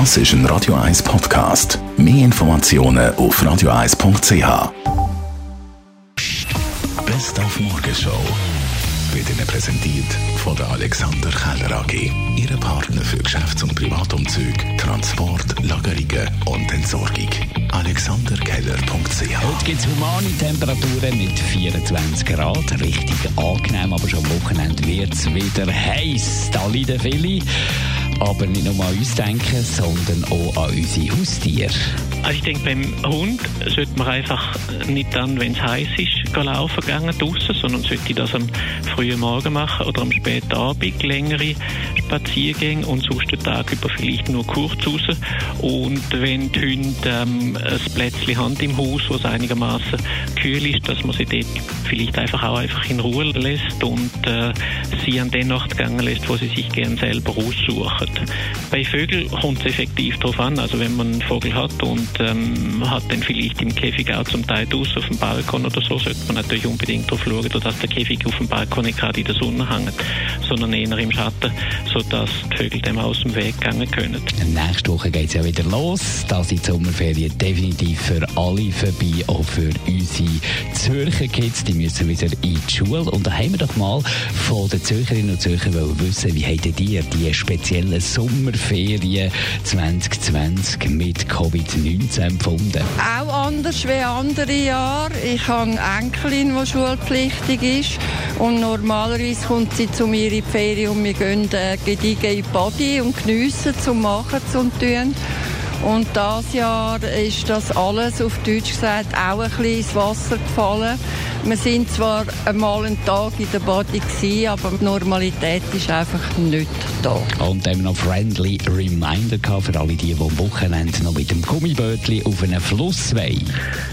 Das ist ein Radio 1 Podcast. Mehr Informationen auf radio1.ch. Best auf Morgenshow wird Ihnen präsentiert von der Alexander Keller AG. Ihre Partner für Geschäfts- und Privatumzug, Transport, Lagerungen und Entsorgung. AlexanderKeller.ch Heute gibt es humane Temperaturen mit 24 Grad. Richtig angenehm, aber schon am Wochenende wird es wieder heiß. Da leiden viele. Aber nicht nur an uns denken, sondern auch an unsere Haustiere. Also ich denke, beim Hund sollte man einfach nicht dann, wenn es heiß ist, laufen gehen draussen, sondern sollte das am frühen Morgen machen oder am späten Abend längere Spaziergänge und sonst den Tag über vielleicht nur kurz raus. Und wenn die Hunde ähm, ein Plätzchen haben im Haus, wo es einigermaßen kühl ist, dass man sie dort vielleicht einfach auch einfach in Ruhe lässt und äh, sie an den Nacht gehen lässt, wo sie sich gerne selber aussuchen. Bei Vögeln kommt es effektiv darauf an. Also wenn man einen Vogel hat und ähm, hat dann vielleicht im Käfig auch zum Teil aus auf dem Balkon oder so, sollte man natürlich unbedingt darauf schauen, dass der Käfig auf dem Balkon nicht gerade in der Sonne hängt, sondern eher im Schatten, sodass die Vögel dem aus dem Weg gehen können. Nächste Woche geht es ja wieder los. Da sind die Sommerferien definitiv für alle vorbei, auch für unsere Zürcher Kids. Die müssen wieder in die Schule. Und da haben wir doch mal von den Zürcherinnen und Zürchern wissen, wie habt ihr die speziellen Sommerferien 2020 mit Covid-19 empfunden? Auch anders wie andere Jahre. Ich habe eine Enkelin, die schulpflichtig ist. Und normalerweise kommt sie zu mir in die Ferien und wir gehen äh, gediegen in die Body und geniessen zum Machen, zum Tun. Und dieses Jahr ist das alles, auf Deutsch gesagt, auch ein bisschen ins Wasser gefallen. Wir sind zwar einmal einen Tag in der Body gewesen, aber die Normalität ist einfach nicht da. Und dann noch friendly Reminder für alle die, die am Wochenende noch mit dem Gummibötchen auf einen Fluss wollen.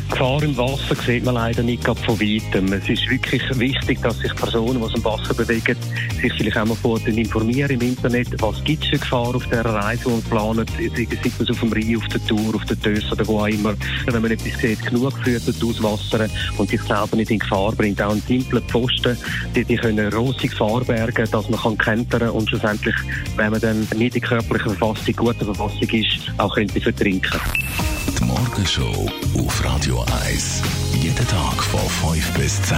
Gefahr im Wasser sieht man leider nicht gerade von weitem. Es ist wirklich wichtig, dass sich Personen, die sich im Wasser bewegen, sich vielleicht auch mal vorher informieren im Internet, was gibt es für Gefahr auf dieser Reise, die man planen, sei es auf dem Rhein, auf der Tour, auf der Tösse oder wo auch immer. Wenn man etwas sieht, genug führt aus Wasser und sich selber nicht in Gefahr bringt. Auch ein simpler Pfosten, die, die können grosse Gefahr bergen, dass man kann kentern und schlussendlich, wenn man dann nicht in körperlicher Verfassung, guter Verfassung ist, auch könnte vertrinken. Die Morgenshow auf Radio 1. Jeden Tag von 5 bis 10.